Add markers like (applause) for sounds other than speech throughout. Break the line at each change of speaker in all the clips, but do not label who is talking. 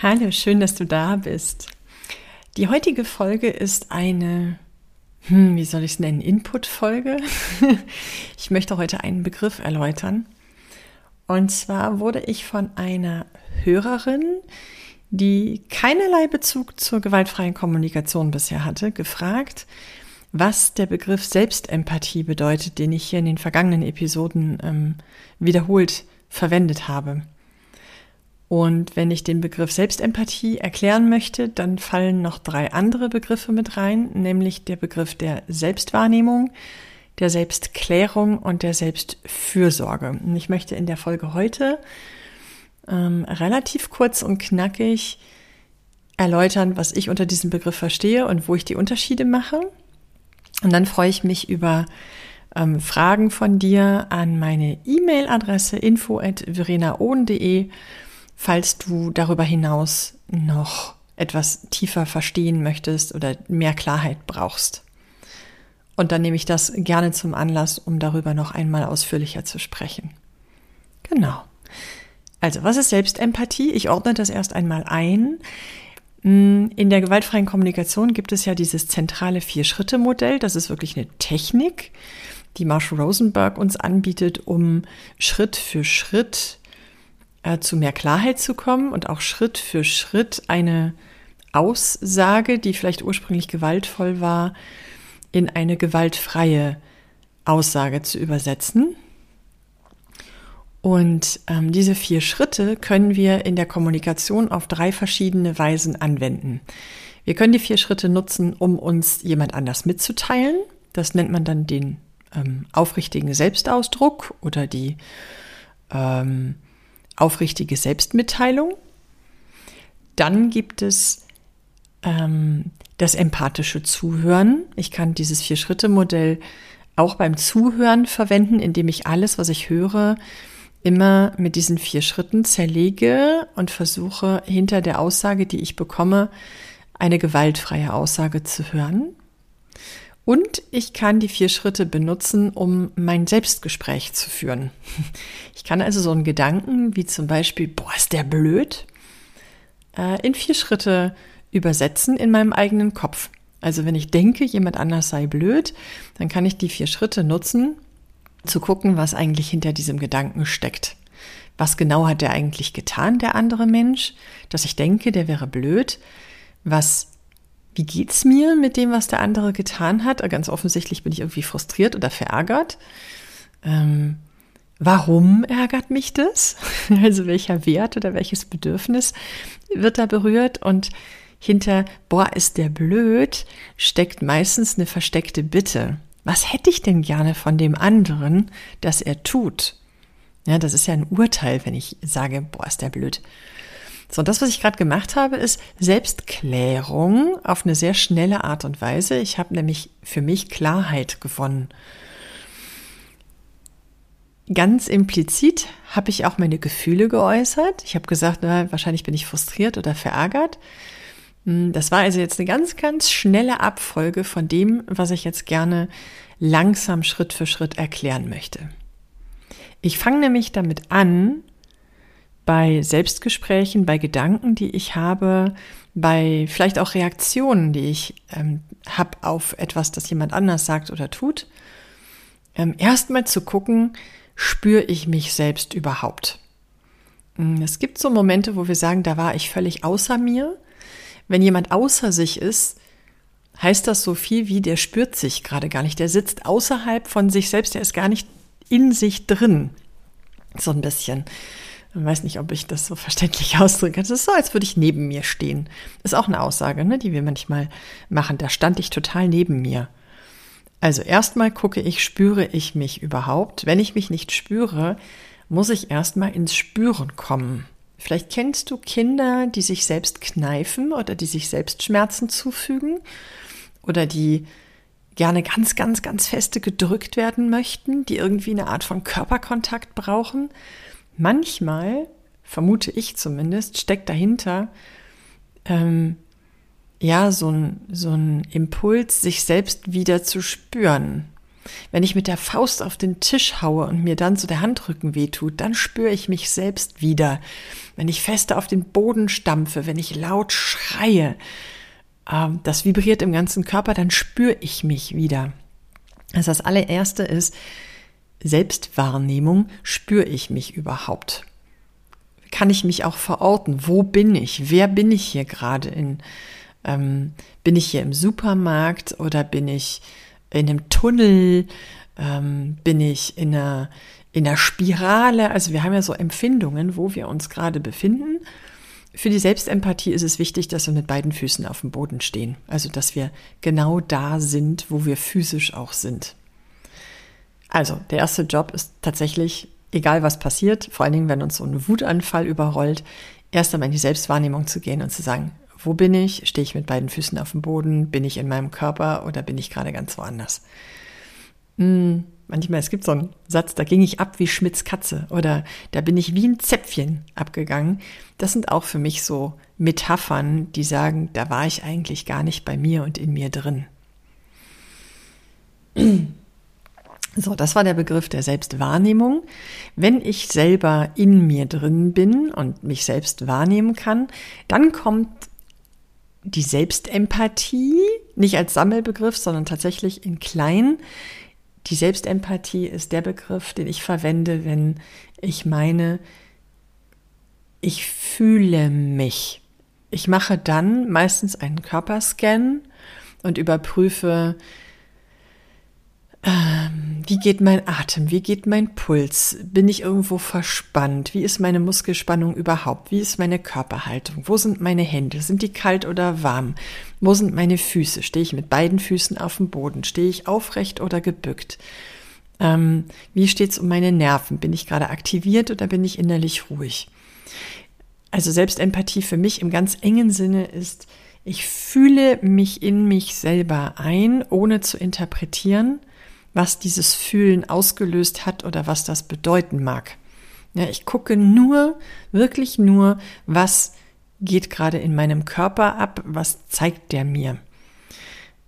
Hallo, schön, dass du da bist. Die heutige Folge ist eine, hm, wie soll ich es nennen, Input-Folge. (laughs) ich möchte heute einen Begriff erläutern. Und zwar wurde ich von einer Hörerin, die keinerlei Bezug zur gewaltfreien Kommunikation bisher hatte, gefragt, was der Begriff Selbstempathie bedeutet, den ich hier in den vergangenen Episoden ähm, wiederholt verwendet habe. Und wenn ich den Begriff Selbstempathie erklären möchte, dann fallen noch drei andere Begriffe mit rein, nämlich der Begriff der Selbstwahrnehmung, der Selbstklärung und der Selbstfürsorge. Und ich möchte in der Folge heute ähm, relativ kurz und knackig erläutern, was ich unter diesem Begriff verstehe und wo ich die Unterschiede mache. Und dann freue ich mich über ähm, Fragen von dir an meine E-Mail-Adresse info@verenaohn.de falls du darüber hinaus noch etwas tiefer verstehen möchtest oder mehr Klarheit brauchst. Und dann nehme ich das gerne zum Anlass, um darüber noch einmal ausführlicher zu sprechen. Genau. Also, was ist Selbstempathie? Ich ordne das erst einmal ein. Hm, in der gewaltfreien Kommunikation gibt es ja dieses zentrale Vier-Schritte-Modell. Das ist wirklich eine Technik, die Marshall Rosenberg uns anbietet, um Schritt für Schritt äh, zu mehr Klarheit zu kommen und auch Schritt für Schritt eine Aussage, die vielleicht ursprünglich gewaltvoll war, in eine gewaltfreie Aussage zu übersetzen. Und ähm, diese vier Schritte können wir in der Kommunikation auf drei verschiedene Weisen anwenden. Wir können die vier Schritte nutzen, um uns jemand anders mitzuteilen. Das nennt man dann den ähm, aufrichtigen Selbstausdruck oder die ähm, aufrichtige Selbstmitteilung. Dann gibt es ähm, das empathische Zuhören. Ich kann dieses Vier-Schritte-Modell auch beim Zuhören verwenden, indem ich alles, was ich höre, immer mit diesen vier Schritten zerlege und versuche hinter der Aussage, die ich bekomme, eine gewaltfreie Aussage zu hören. Und ich kann die vier Schritte benutzen, um mein Selbstgespräch zu führen. (laughs) Ich kann also so einen Gedanken wie zum Beispiel, boah, ist der blöd, äh, in vier Schritte übersetzen in meinem eigenen Kopf. Also wenn ich denke, jemand anders sei blöd, dann kann ich die vier Schritte nutzen, zu gucken, was eigentlich hinter diesem Gedanken steckt. Was genau hat der eigentlich getan, der andere Mensch, dass ich denke, der wäre blöd? Was wie geht's mir mit dem, was der andere getan hat? Ganz offensichtlich bin ich irgendwie frustriert oder verärgert. Ähm, warum ärgert mich das? (laughs) Also welcher Wert oder welches Bedürfnis wird da berührt? Und hinter, boah, ist der blöd, steckt meistens eine versteckte Bitte. Was hätte ich denn gerne von dem anderen, dass er tut? Ja, das ist ja ein Urteil, wenn ich sage, boah, ist der blöd. So, das, was ich gerade gemacht habe, ist Selbstklärung auf eine sehr schnelle Art und Weise. Ich habe nämlich für mich Klarheit gewonnen. Ganz implizit habe ich auch meine Gefühle geäußert. Ich habe gesagt, na, wahrscheinlich bin ich frustriert oder verärgert. Hm, das war also jetzt eine ganz, ganz schnelle Abfolge von dem, was ich jetzt gerne langsam Schritt für Schritt erklären möchte. Ich fange nämlich damit an, bei Selbstgesprächen, bei Gedanken, die ich habe, bei vielleicht auch Reaktionen, die ich ähm, habe auf etwas, das jemand anders sagt oder tut, ähm, erstmal zu gucken, spüre ich mich selbst überhaupt. Hm, es gibt so Momente, wo wir sagen, da war ich völlig außer mir. Wenn jemand außer sich ist, heißt das so viel wie, der spürt sich gerade gar nicht. Der sitzt außerhalb von sich selbst, der ist gar nicht in sich drin. So ein bisschen. Ich weiß nicht, ob ich das so verständlich (laughs) ausdrücke. Es ist so, als würde ich neben mir stehen. Ist auch eine Aussage, ne, die wir manchmal machen. Da stand ich total neben mir. Also erstmal gucke ich, spüre ich mich überhaupt? Wenn ich mich nicht spüre, muss ich erstmal ins Spüren kommen. Vielleicht kennst du Kinder, die sich selbst kneifen oder die sich selbst Schmerzen zufügen oder die gerne ganz, ganz, ganz feste gedrückt werden möchten, die irgendwie eine Art von Körperkontakt brauchen. Manchmal, vermute ich zumindest, steckt dahinter ähm, ja so ein, so ein Impuls, sich selbst wieder zu spüren. Wenn ich mit der Faust auf den Tisch haue und mir dann so der Handrücken wehtut, dann spüre ich mich selbst wieder. Wenn ich feste auf den Boden stampfe, wenn ich laut schreie, ähm, das vibriert im ganzen Körper, dann spüre ich mich wieder. Also das allererste ist Selbstwahrnehmung. Spüre ich mich überhaupt? Kann ich mich auch verorten? Wo bin ich? Wer bin ich hier gerade in? Ähm, bin ich hier im Supermarkt oder bin ich in einem Tunnel? Ähm, bin ich in einer, in einer Spirale? Also wir haben ja so Empfindungen, wo wir uns gerade befinden. Für die Selbstempathie ist es wichtig, dass wir mit beiden Füßen auf dem Boden stehen. Also, dass wir genau da sind, wo wir physisch auch sind. Also, der erste Job ist tatsächlich, egal was passiert, vor allen Dingen, wenn uns so ein Wutanfall überrollt, erst einmal in die Selbstwahrnehmung zu gehen und zu sagen, wo bin ich? Stehe ich mit beiden Füßen auf dem Boden? Bin ich in meinem Körper oder bin ich gerade ganz woanders? Hm, manchmal, es gibt so einen Satz, da ging ich ab wie Schmidts Katze oder da bin ich wie ein Zäpfchen abgegangen. Das sind auch für mich so Metaphern, die sagen, da war ich eigentlich gar nicht bei mir und in mir drin. So, das war der Begriff der Selbstwahrnehmung. Wenn ich selber in mir drin bin und mich selbst wahrnehmen kann, dann kommt die Selbstempathie, nicht als Sammelbegriff, sondern tatsächlich in klein. Die Selbstempathie ist der Begriff, den ich verwende, wenn ich meine, ich fühle mich. Ich mache dann meistens einen Körperscan und überprüfe, ähm, wie geht mein Atem? Wie geht mein Puls? Bin ich irgendwo verspannt? Wie ist meine Muskelspannung überhaupt? Wie ist meine Körperhaltung? Wo sind meine Hände? Sind die kalt oder warm? Wo sind meine Füße? Stehe ich mit beiden Füßen auf dem Boden? Stehe ich aufrecht oder gebückt? Ähm, wie steht es um meine Nerven? Bin ich gerade aktiviert oder bin ich innerlich ruhig? Also Selbstempathie für mich im ganz engen Sinne ist, ich fühle mich in mich selber ein, ohne zu interpretieren was dieses Fühlen ausgelöst hat oder was das bedeuten mag. Ja, ich gucke nur, wirklich nur, was geht gerade in meinem Körper ab, was zeigt der mir.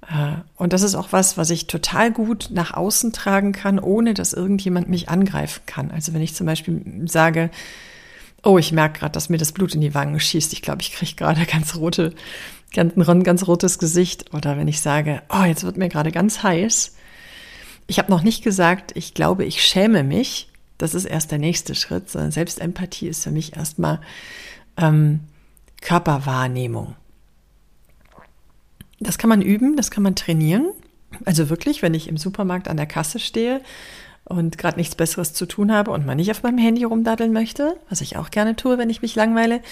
Äh, und das ist auch was, was ich total gut nach außen tragen kann, ohne dass irgendjemand mich angreifen kann. Also wenn ich zum Beispiel sage, oh, ich merke gerade, dass mir das Blut in die Wangen schießt. Ich glaube, ich kriege gerade ganz rote, ganz, ein ganz rotes Gesicht. Oder wenn ich sage, oh, jetzt wird mir gerade ganz heiß, ich habe noch nicht gesagt, ich glaube, ich schäme mich. Das ist erst der nächste Schritt, sondern Selbstempathie ist für mich erstmal ähm, Körperwahrnehmung. Das kann man üben, das kann man trainieren. Also wirklich, wenn ich im Supermarkt an der Kasse stehe und gerade nichts Besseres zu tun habe und mal nicht auf meinem Handy rumdaddeln möchte, was ich auch gerne tue, wenn ich mich langweile,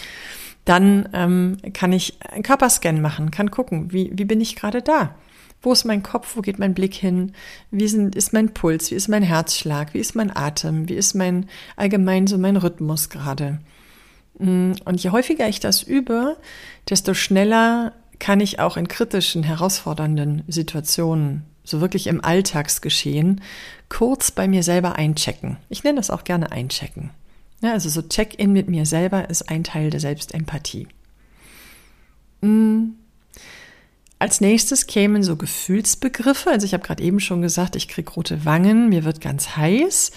dann ähm, kann ich einen Körperscan machen, kann gucken, wie, wie bin ich gerade da. Wo ist mein Kopf? Wo geht mein Blick hin? Wie sind, ist mein Puls? Wie ist mein Herzschlag? Wie ist mein Atem? Wie ist mein allgemein so mein Rhythmus gerade? Mm, und je häufiger ich das übe, desto schneller kann ich auch in kritischen, herausfordernden Situationen, so wirklich im Alltagsgeschehen, kurz bei mir selber einchecken. Ich nenne das auch gerne einchecken. Ja, also so Check-in mit mir selber ist ein Teil der Selbstempathie. Mm, als nächstes kämen so Gefühlsbegriffe. Also ich habe gerade eben schon gesagt, ich kriege rote Wangen, mir wird ganz heiß.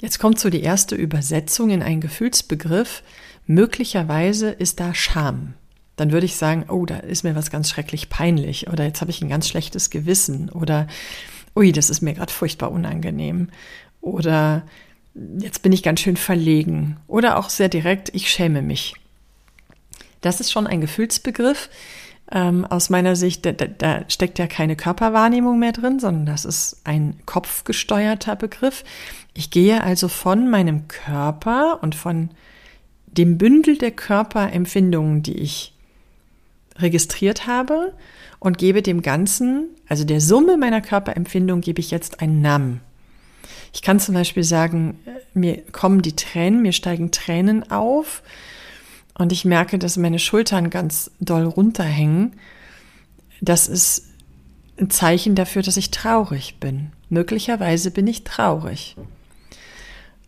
Jetzt kommt so die erste Übersetzung in einen Gefühlsbegriff. Möglicherweise ist da Scham. Dann würde ich sagen, oh, da ist mir was ganz schrecklich peinlich oder jetzt habe ich ein ganz schlechtes Gewissen oder ui, das ist mir gerade furchtbar unangenehm oder jetzt bin ich ganz schön verlegen oder auch sehr direkt, ich schäme mich. Das ist schon ein Gefühlsbegriff, ähm, aus meiner Sicht, da, da steckt ja keine Körperwahrnehmung mehr drin, sondern das ist ein kopfgesteuerter Begriff. Ich gehe also von meinem Körper und von dem Bündel der Körperempfindungen, die ich registriert habe, und gebe dem Ganzen, also der Summe meiner Körperempfindung, gebe ich jetzt einen Namen. Ich kann zum Beispiel sagen, mir kommen die Tränen, mir steigen Tränen auf und ich merke, dass meine Schultern ganz doll runterhängen. Das ist ein Zeichen dafür, dass ich traurig bin. Möglicherweise bin ich traurig.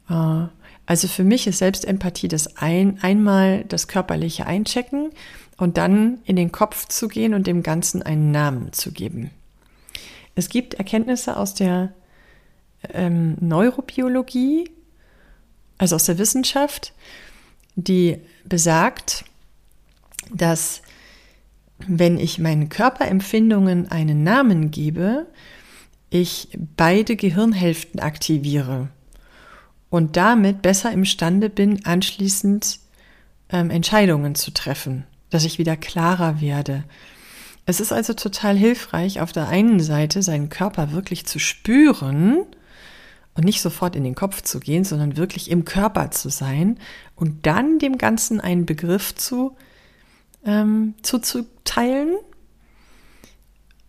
Äh, also für mich ist Selbstempathie das ein, einmal das körperliche Einchecken und dann in den Kopf zu gehen und dem Ganzen einen Namen zu geben. Es gibt Erkenntnisse aus der ähm, Neurobiologie, also aus der Wissenschaft, die besagt, dass wenn ich meinen Körperempfindungen einen Namen gebe, ich beide Gehirnhälften aktiviere und damit besser imstande bin, anschließend ähm, Entscheidungen zu treffen, dass ich wieder klarer werde. Es ist also total hilfreich, auf der einen Seite seinen Körper wirklich zu spüren und nicht sofort in den Kopf zu gehen, sondern wirklich im Körper zu sein und dann dem Ganzen einen Begriff zu ähm, zuzuteilen.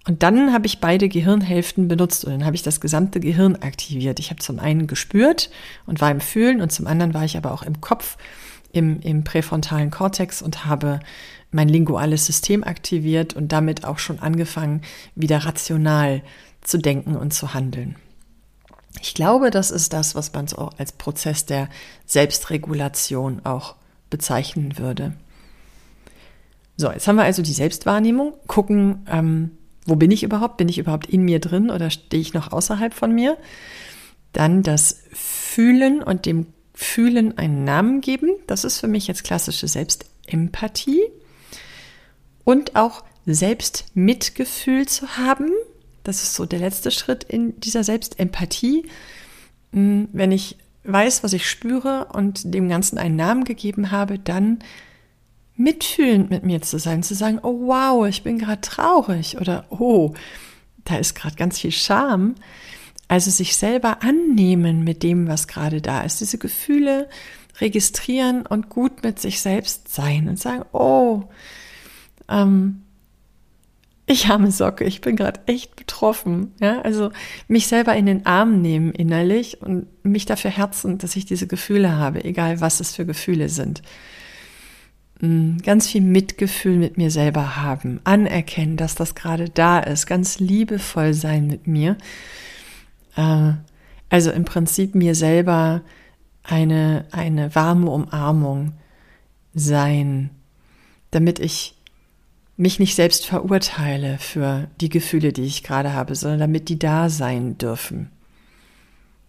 Und dann habe ich beide Gehirnhälften benutzt und dann habe ich das gesamte Gehirn aktiviert. Ich habe zum einen gespürt und war im Fühlen und zum anderen war ich aber auch im Kopf, im, im präfrontalen Kortex und habe mein linguales System aktiviert und damit auch schon angefangen, wieder rational zu denken und zu handeln. Ich glaube, das ist das, was man so als Prozess der Selbstregulation auch bezeichnen würde. So, jetzt haben wir also die Selbstwahrnehmung, gucken, ähm, wo bin ich überhaupt? Bin ich überhaupt in mir drin oder stehe ich noch außerhalb von mir? Dann das Fühlen und dem Fühlen einen Namen geben. Das ist für mich jetzt klassische Selbstempathie. Und auch Selbstmitgefühl zu haben. Das ist so der letzte Schritt in dieser Selbstempathie. Hm, wenn ich weiß, was ich spüre und dem Ganzen einen Namen gegeben habe, dann mitfühlend mit mir zu sein, zu sagen, oh wow, ich bin gerade traurig oder oh, da ist gerade ganz viel Scham. Also sich selber annehmen mit dem, was gerade da ist, diese Gefühle registrieren und gut mit sich selbst sein und sagen, oh, ähm, ich arme Socke, ich bin gerade echt betroffen. Ja, also mich selber in den Arm nehmen innerlich und mich dafür herzen, dass ich diese Gefühle habe, egal was es für Gefühle sind. Mm, ganz viel Mitgefühl mit mir selber haben, anerkennen, dass das gerade da ist, ganz liebevoll sein mit mir. Äh, also im Prinzip mir selber eine, eine warme Umarmung sein, damit ich mich nicht selbst verurteile für die Gefühle, die ich gerade habe, sondern damit die da sein dürfen.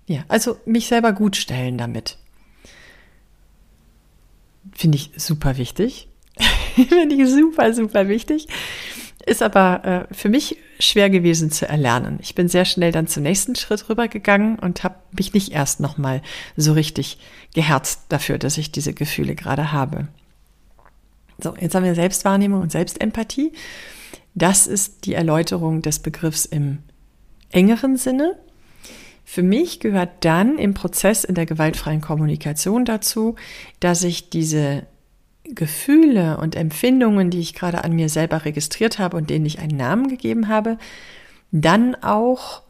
Ja, also mich selber gut stellen damit. Finde ich super wichtig. (laughs) Finde ich super, super wichtig. Ist aber äh, für mich schwer gewesen zu erlernen. Ich bin sehr schnell dann zum nächsten Schritt rübergegangen und habe mich nicht erst nochmal so richtig geherzt dafür, dass ich diese Gefühle gerade habe. So, jetzt haben wir Selbstwahrnehmung und Selbstempathie. Das ist die Erläuterung des Begriffs im engeren Sinne. Für mich gehört dann im Prozess in der gewaltfreien Kommunikation dazu, dass ich diese Gefühle und Empfindungen, die ich gerade an mir selber registriert habe und denen ich einen Namen gegeben habe, dann auch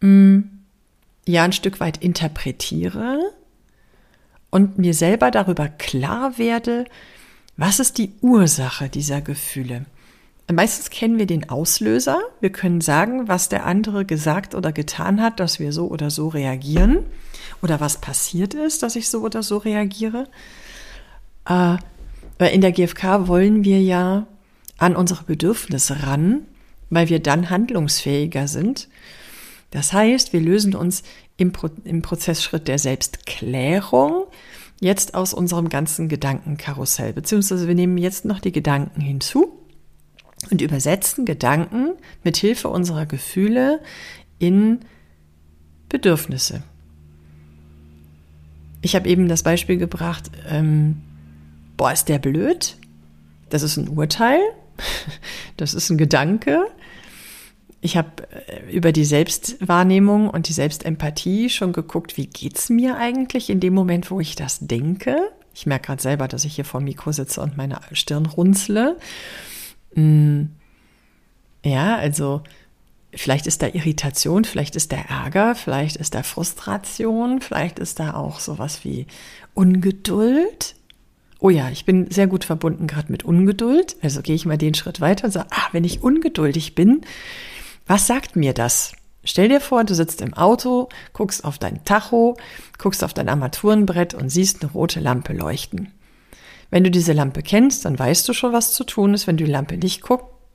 mh, mm, ja ein Stück weit interpretiere und mir selber darüber klar werde, was ist die Ursache dieser Gefühle. Meistens kennen wir den Auslöser. Wir können sagen, was der andere gesagt oder getan hat, dass wir so oder so reagieren. Oder was passiert ist, dass ich so oder so reagiere. Äh, in der GfK wollen wir ja an unsere Bedürfnisse ran, weil wir dann handlungsfähiger sind. Das heißt, wir lösen uns im, Pro im Prozessschritt der Selbstklärung jetzt aus unserem ganzen Gedankenkarussell, beziehungsweise wir nehmen jetzt noch die Gedanken hinzu und übersetzen Gedanken mit Hilfe unserer Gefühle in Bedürfnisse. Ich habe eben das Beispiel gebracht, ähm, boah, ist der blöd? Das ist ein Urteil, (laughs) das ist ein Gedanke. Ich habe äh, über die Selbstwahrnehmung und die Selbstempathie schon geguckt, wie geht's mir eigentlich in dem Moment, wo ich das denke. Ich merke gerade selber, dass ich hier vor dem Mikro sitze und meine Stirn runzle. Mm. Ja, also Vielleicht ist da Irritation, vielleicht ist da Ärger, vielleicht ist da Frustration, vielleicht ist da auch sowas wie Ungeduld. Oh ja, ich bin sehr gut verbunden gerade mit Ungeduld. Also gehe ich mal den Schritt weiter und sage, ah, wenn ich ungeduldig bin, was sagt mir das? Stell dir vor, du sitzt im Auto, guckst auf dein Tacho, guckst auf dein Armaturenbrett und siehst eine rote Lampe leuchten. Wenn du diese Lampe kennst, dann weißt du schon, was zu tun ist. Wenn du die Lampe nicht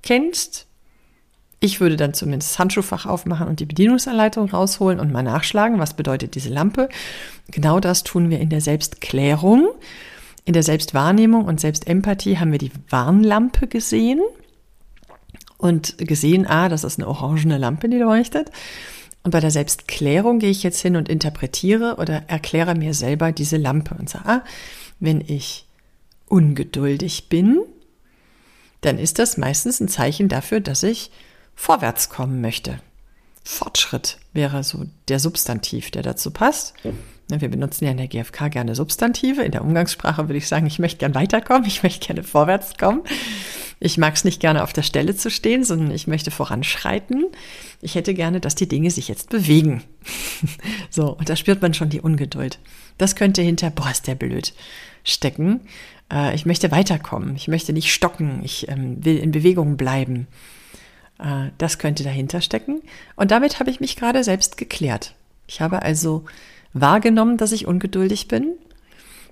kennst, ich würde dann zumindest das Handschuhfach aufmachen und die Bedienungsanleitung rausholen und mal nachschlagen, was bedeutet diese Lampe. Genau das tun wir in der Selbstklärung. In der Selbstwahrnehmung und Selbstempathie haben wir die Warnlampe gesehen und gesehen, ah, das ist eine orangene Lampe, die leuchtet. Und bei der Selbstklärung gehe ich jetzt hin und interpretiere oder erkläre mir selber diese Lampe und sage, ah, wenn ich ungeduldig bin, dann ist das meistens ein Zeichen dafür, dass ich vorwärts kommen möchte. Fortschritt wäre so der Substantiv, der dazu passt. Wir benutzen ja in der GfK gerne Substantive. In der Umgangssprache würde ich sagen, ich möchte gerne weiterkommen, ich möchte gerne vorwärts kommen. Ich mag es nicht gerne auf der Stelle zu stehen, sondern ich möchte voranschreiten. Ich hätte gerne, dass die Dinge sich jetzt bewegen. (laughs) so, und da spürt man schon die Ungeduld. Das könnte hinter, boah, ist der blöd, stecken. Äh, ich möchte weiterkommen. Ich möchte nicht stocken. Ich ähm, will in Bewegung bleiben. Äh, das könnte dahinter stecken. Und damit habe ich mich gerade selbst geklärt. Ich habe also wahrgenommen, dass ich ungeduldig bin.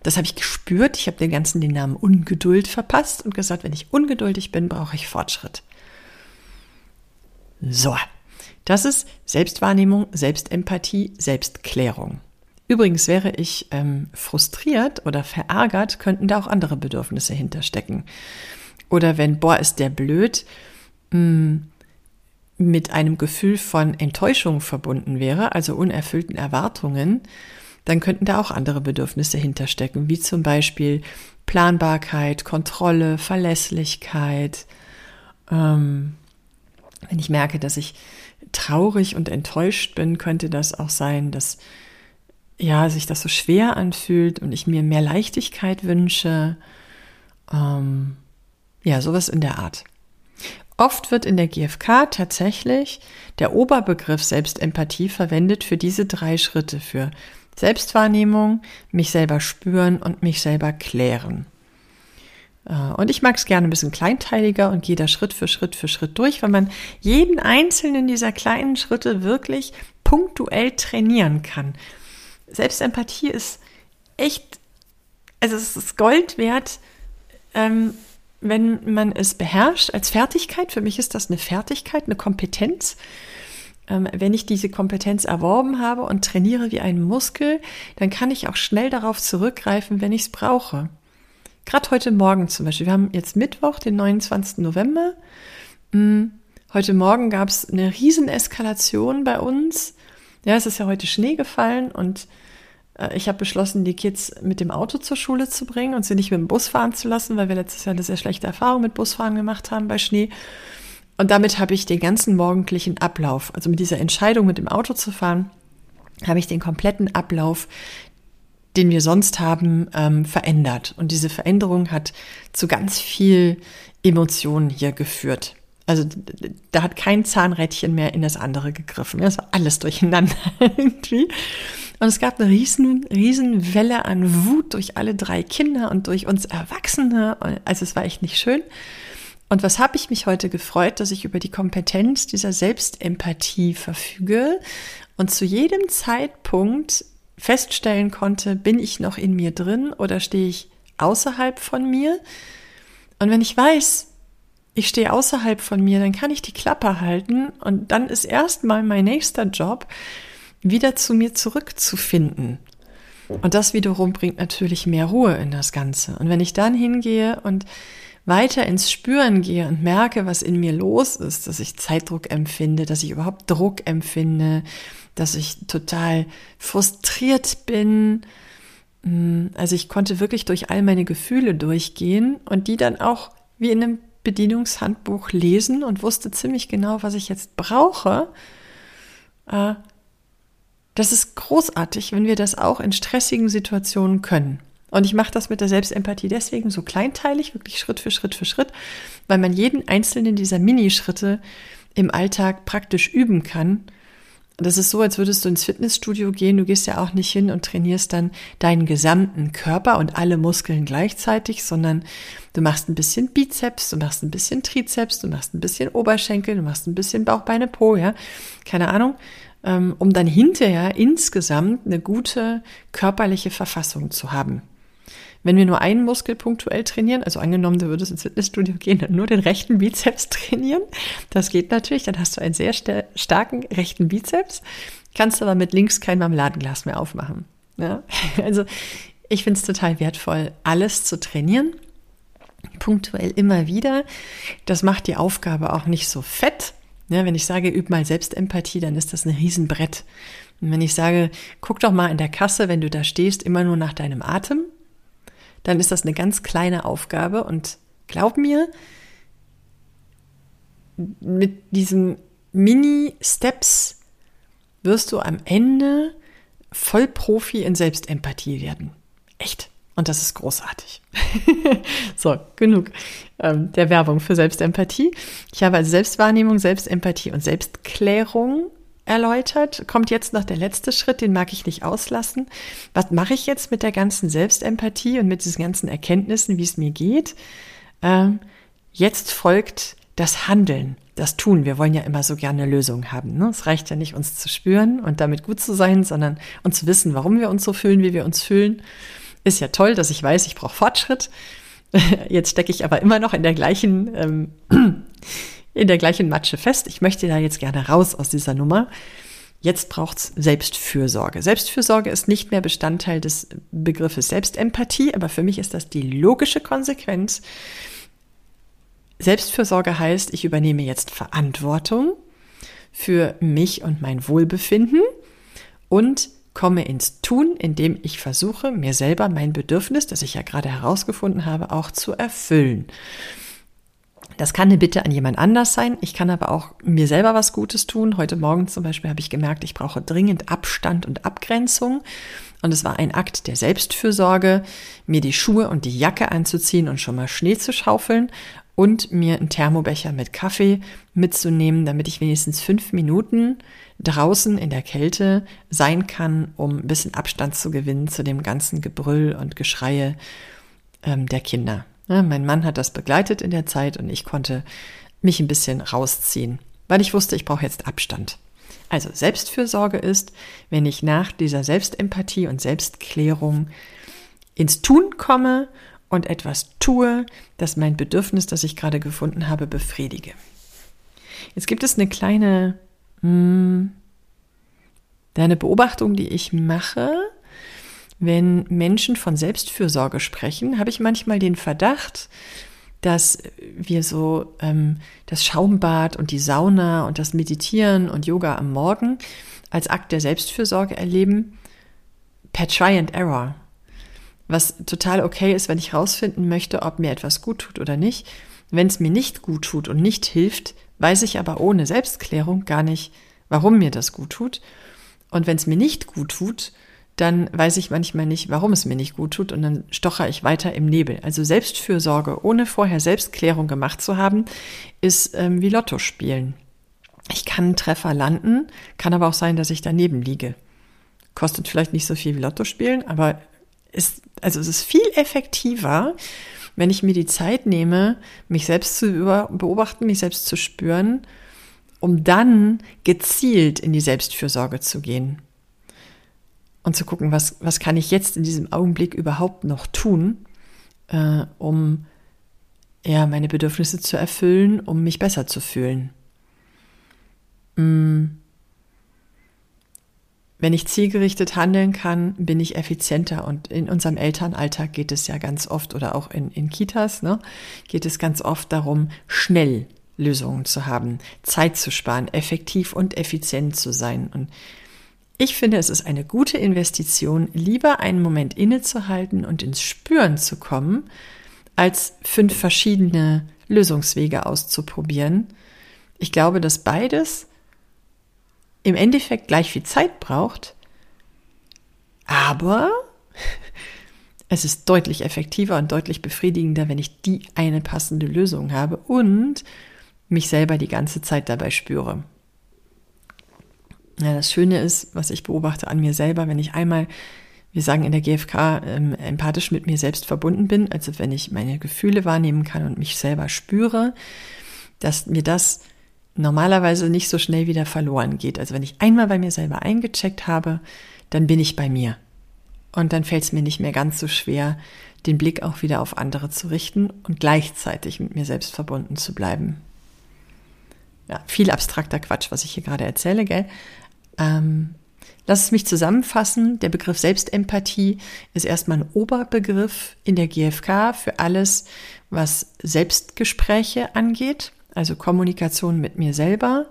Das habe ich gespürt. Ich habe den ganzen den Namen Ungeduld verpasst und gesagt, wenn ich ungeduldig bin, brauche ich Fortschritt. So, das ist Selbstwahrnehmung, Selbstempathie, Selbstklärung. Übrigens wäre ich ähm, frustriert oder verärgert, könnten da auch andere Bedürfnisse hinterstecken. Oder wenn, boah, ist der blöd, mh, hm, mit einem Gefühl von Enttäuschung verbunden wäre, also unerfüllten Erwartungen, dann könnten da auch andere Bedürfnisse hinterstecken, wie zum Beispiel Planbarkeit, Kontrolle, Verlässlichkeit. Ähm, wenn ich merke, dass ich traurig und enttäuscht bin, könnte das auch sein, dass ja sich das so schwer anfühlt und ich mir mehr Leichtigkeit wünsche. Ähm, ja, sowas in der Art. Oft wird in der GfK tatsächlich der Oberbegriff Selbstempathie verwendet für diese drei Schritte, für Selbstwahrnehmung, mich selber spüren und mich selber klären. Äh, und ich mag es gerne ein bisschen kleinteiliger und gehe da Schritt für Schritt für Schritt durch, weil man jeden einzelnen dieser kleinen Schritte wirklich punktuell trainieren kann. Selbstempathie ist echt, also es ist Gold wert, ähm, wenn man es beherrscht als Fertigkeit, für mich ist das eine Fertigkeit, eine Kompetenz. Ähm, wenn ich diese Kompetenz erworben habe und trainiere wie einen Muskel, dann kann ich auch schnell darauf zurückgreifen, wenn ich es brauche. Gerade heute Morgen zum Beispiel. Wir haben jetzt Mittwoch, den 29. November. Hm, heute Morgen gab es eine Rieseneskalation bei uns. Ja, es ist ja heute Schnee gefallen und ich habe beschlossen, die Kids mit dem Auto zur Schule zu bringen und sie nicht mit dem Bus fahren zu lassen, weil wir letztes Jahr eine sehr schlechte Erfahrung mit Busfahren gemacht haben bei Schnee. Und damit habe ich den ganzen morgendlichen Ablauf, also mit dieser Entscheidung, mit dem Auto zu fahren, habe ich den kompletten Ablauf, den wir sonst haben, ähm, verändert. Und diese Veränderung hat zu ganz viel Emotionen hier geführt. Also da hat kein Zahnrädchen mehr in das andere gegriffen. Das war alles durcheinander (laughs) irgendwie. Und es gab eine riesen, riesen Welle an Wut durch alle drei Kinder und durch uns Erwachsene. Also es war echt nicht schön. Und was habe ich mich heute gefreut, dass ich über die Kompetenz dieser Selbstempathie verfüge und zu jedem Zeitpunkt feststellen konnte, bin ich noch in mir drin oder stehe ich außerhalb von mir? Und wenn ich weiß, ich stehe außerhalb von mir, dann kann ich die Klappe halten und dann ist erstmal mein nächster Job, wieder zu mir zurückzufinden. Und das wiederum bringt natürlich mehr Ruhe in das Ganze. Und wenn ich dann hingehe und weiter ins Spüren gehe und merke, was in mir los ist, dass ich Zeitdruck empfinde, dass ich überhaupt Druck empfinde, dass ich total frustriert bin. Mm, also ich konnte wirklich durch all meine Gefühle durchgehen und die dann auch wie in einem Bedienungshandbuch lesen und wusste ziemlich genau, was ich jetzt brauche, äh, das ist großartig, wenn wir das auch in stressigen Situationen können. Und ich mache das mit der Selbstempathie deswegen so kleinteilig, wirklich Schritt für Schritt für Schritt, weil man jeden einzelnen dieser Minischritte im Alltag praktisch üben kann. Das ist so, als würdest du ins Fitnessstudio gehen. Du gehst ja auch nicht hin und trainierst dann deinen gesamten Körper und alle Muskeln gleichzeitig, sondern du machst ein bisschen Bizeps, du machst ein bisschen Trizeps, du machst ein bisschen Oberschenkel, du machst ein bisschen Bauch, Beine, Po, ja. Keine Ahnung. Ähm, um dann hinterher insgesamt eine gute körperliche Verfassung zu haben. Wenn wir nur einen Muskel punktuell trainieren, also angenommen, du würdest ins Fitnessstudio gehen und nur den rechten Bizeps (laughs) trainieren, das geht natürlich, dann hast du einen sehr starken rechten Bizeps, kannst aber mit links kein Marmeladenglas mehr aufmachen. Ja? (laughs) Also ich finde es total wertvoll, alles zu trainieren, punktuell immer wieder. Das macht die Aufgabe auch nicht so fett. Ja, wenn ich sage, üb mal Selbstempathie, dann ist das ein Riesenbrett. Und wenn ich sage, guck doch mal in der Kasse, wenn du da stehst, immer nur nach deinem Atem, dann ist das eine ganz kleine Aufgabe und glaub mir, mit diesen Mini-Steps wirst du am Ende Vollprofi in Selbstempathie werden. Echt. Und das ist großartig. (laughs) so, genug ähm, der Werbung für Selbstempathie. Ich habe also Selbstwahrnehmung, Selbstempathie und Selbstklärung erläutert. Kommt jetzt noch der letzte Schritt, den mag ich nicht auslassen. Was mache ich jetzt mit der ganzen Selbstempathie und mit diesen ganzen Erkenntnissen, wie es mir geht? Ähm, jetzt folgt das Handeln, das Tun. Wir wollen ja immer so gerne Lösungen haben. Ne? Es reicht ja nicht, uns zu spüren und damit gut zu sein, sondern uns zu wissen, warum wir uns so fühlen, wie wir uns fühlen. Ist ja toll, dass ich weiß, ich brauche Fortschritt. (laughs) Jetzt stecke ich aber immer noch in der gleichen ähm, (clears throat) in der gleichen Matsche fest. Ich möchte da jetzt gerne raus aus dieser Nummer. Jetzt braucht's Selbstfürsorge. Selbstfürsorge ist nicht mehr Bestandteil des Begriffes Selbstempathie, aber für mich ist das die logische Konsequenz. Selbstfürsorge heißt, ich übernehme jetzt Verantwortung für mich und mein Wohlbefinden und komme ins Tun, indem ich versuche, mir selber mein Bedürfnis, das ich ja gerade herausgefunden habe, auch zu erfüllen. Das kann eine Bitte an jemand anders sein. Ich kann aber auch mir selber was Gutes tun. Heute Morgen zum Beispiel habe ich gemerkt, ich brauche dringend Abstand und Abgrenzung. Und es war ein Akt der Selbstfürsorge, mir die Schuhe und die Jacke anzuziehen und schon mal Schnee zu schaufeln und mir einen Thermobecher mit Kaffee mitzunehmen, damit ich wenigstens fünf Minuten draußen in der Kälte sein kann, um ein bisschen Abstand zu gewinnen zu dem ganzen Gebrüll und Geschreie ähm, der Kinder. Ja, mein Mann hat das begleitet in der Zeit und ich konnte mich ein bisschen rausziehen, weil ich wusste, ich brauche jetzt Abstand. Also Selbstfürsorge ist, wenn ich nach dieser Selbstempathie und Selbstklärung ins Tun komme und etwas tue, das mein Bedürfnis, das ich gerade gefunden habe, befriedige. Jetzt gibt es eine kleine, mh, hm, eine Beobachtung, die ich mache, wenn Menschen von Selbstfürsorge sprechen, habe ich manchmal den Verdacht, dass wir so ähm, das Schaumbad und die Sauna und das Meditieren und Yoga am Morgen als Akt der Selbstfürsorge erleben, per Try and Error. Was total okay ist, wenn ich rausfinden möchte, ob mir etwas gut tut oder nicht. Wenn es mir nicht gut tut und nicht hilft, weiß ich aber ohne Selbstklärung gar nicht, warum mir das gut tut. Und wenn es mir nicht gut tut, dann weiß ich manchmal nicht, warum es mir nicht gut tut und dann stocher ich weiter im Nebel. Also Selbstfürsorge, ohne vorher Selbstklärung gemacht zu haben, ist ähm, wie Lotto spielen. Ich kann einen Treffer landen, kann aber auch sein, dass ich daneben liege. Kostet vielleicht nicht so viel wie Lotto spielen, aber ist, also es ist viel effektiver, wenn ich mir die Zeit nehme, mich selbst zu beobachten, mich selbst zu spüren, um dann gezielt in die Selbstfürsorge zu gehen und zu gucken, was, was kann ich jetzt in diesem Augenblick überhaupt noch tun, äh, um ja, meine Bedürfnisse zu erfüllen, um mich besser zu fühlen. Mm. Wenn ich zielgerichtet handeln kann, bin ich effizienter. Und in unserem Elternalltag geht es ja ganz oft, oder auch in, in Kitas, ne, geht es ganz oft darum, schnell Lösungen zu haben, Zeit zu sparen, effektiv und effizient zu sein. Und ich finde, es ist eine gute Investition, lieber einen Moment innezuhalten und ins Spüren zu kommen, als fünf verschiedene Lösungswege auszuprobieren. Ich glaube, dass beides im Endeffekt gleich viel Zeit braucht, aber (laughs) es ist deutlich effektiver und deutlich befriedigender, wenn ich die eine passende Lösung habe und mich selber die ganze Zeit dabei spüre. Ja, das Schöne ist, was ich beobachte an mir selber, wenn ich einmal, wir sagen in der GfK, ähm, empathisch mit mir selbst verbunden bin, also wenn ich meine Gefühle wahrnehmen kann und mich selber spüre, dass mir das normalerweise nicht so schnell wieder verloren geht. Also wenn ich einmal bei mir selber eingecheckt habe, dann bin ich bei mir. Und dann fällt es mir nicht mehr ganz so schwer, den Blick auch wieder auf andere zu richten und gleichzeitig mit mir selbst verbunden zu bleiben. Ja, viel abstrakter Quatsch, was ich hier gerade erzähle, gell? Ähm, lass es mich zusammenfassen. Der Begriff Selbstempathie ist erstmal ein Oberbegriff in der GfK für alles, was Selbstgespräche angeht, also Kommunikation mit mir selber.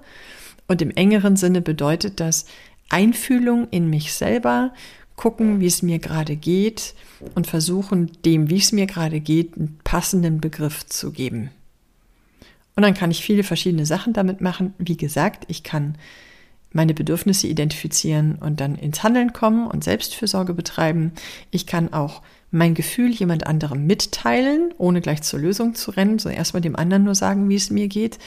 Und im engeren Sinne bedeutet das Einfühlung in mich selber, gucken, wie es mir gerade geht und versuchen, dem, wie es mir gerade geht, einen passenden Begriff zu geben. Und dann kann ich viele verschiedene Sachen damit machen. Wie gesagt, ich kann meine Bedürfnisse identifizieren und dann ins Handeln kommen und Selbstfürsorge betreiben. Ich kann auch mein Gefühl jemand anderem mitteilen, ohne gleich zur Lösung zu rennen, sondern erstmal dem anderen nur sagen, wie es mir geht.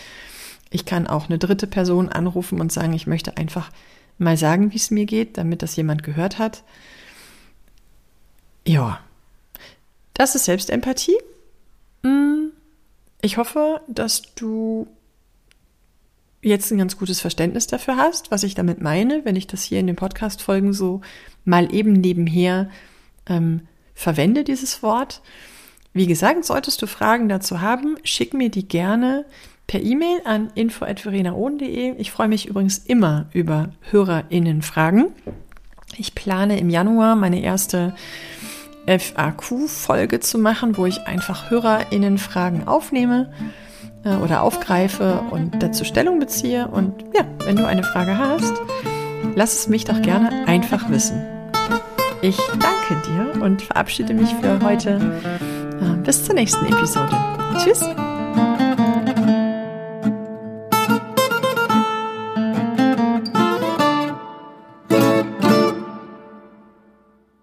Ich kann auch eine dritte Person anrufen und sagen, ich möchte einfach mal sagen, wie es mir geht, damit das jemand gehört hat. Ja, das ist Selbstempathie. Hm, ich hoffe, dass du jetzt ein ganz gutes Verständnis dafür hast, was ich damit meine, wenn ich das hier in den Podcast-Folgen so mal eben nebenher ähm, verwende, dieses Wort. Wie gesagt, solltest du Fragen dazu haben, schick mir die gerne per E-Mail an info.verenaohn.de. Ich freue mich übrigens immer über HörerInnen-Fragen. Ich plane im Januar meine erste FAQ-Folge zu machen, wo ich einfach HörerInnen-Fragen aufnehme äh, oder aufgreife und dazu Stellung beziehe. Und ja, wenn du eine Frage hast, lass es mich doch gerne einfach wissen. Ich danke dir und verabschiede mich für heute. Äh, bis zur nächsten Episode. Tschüss!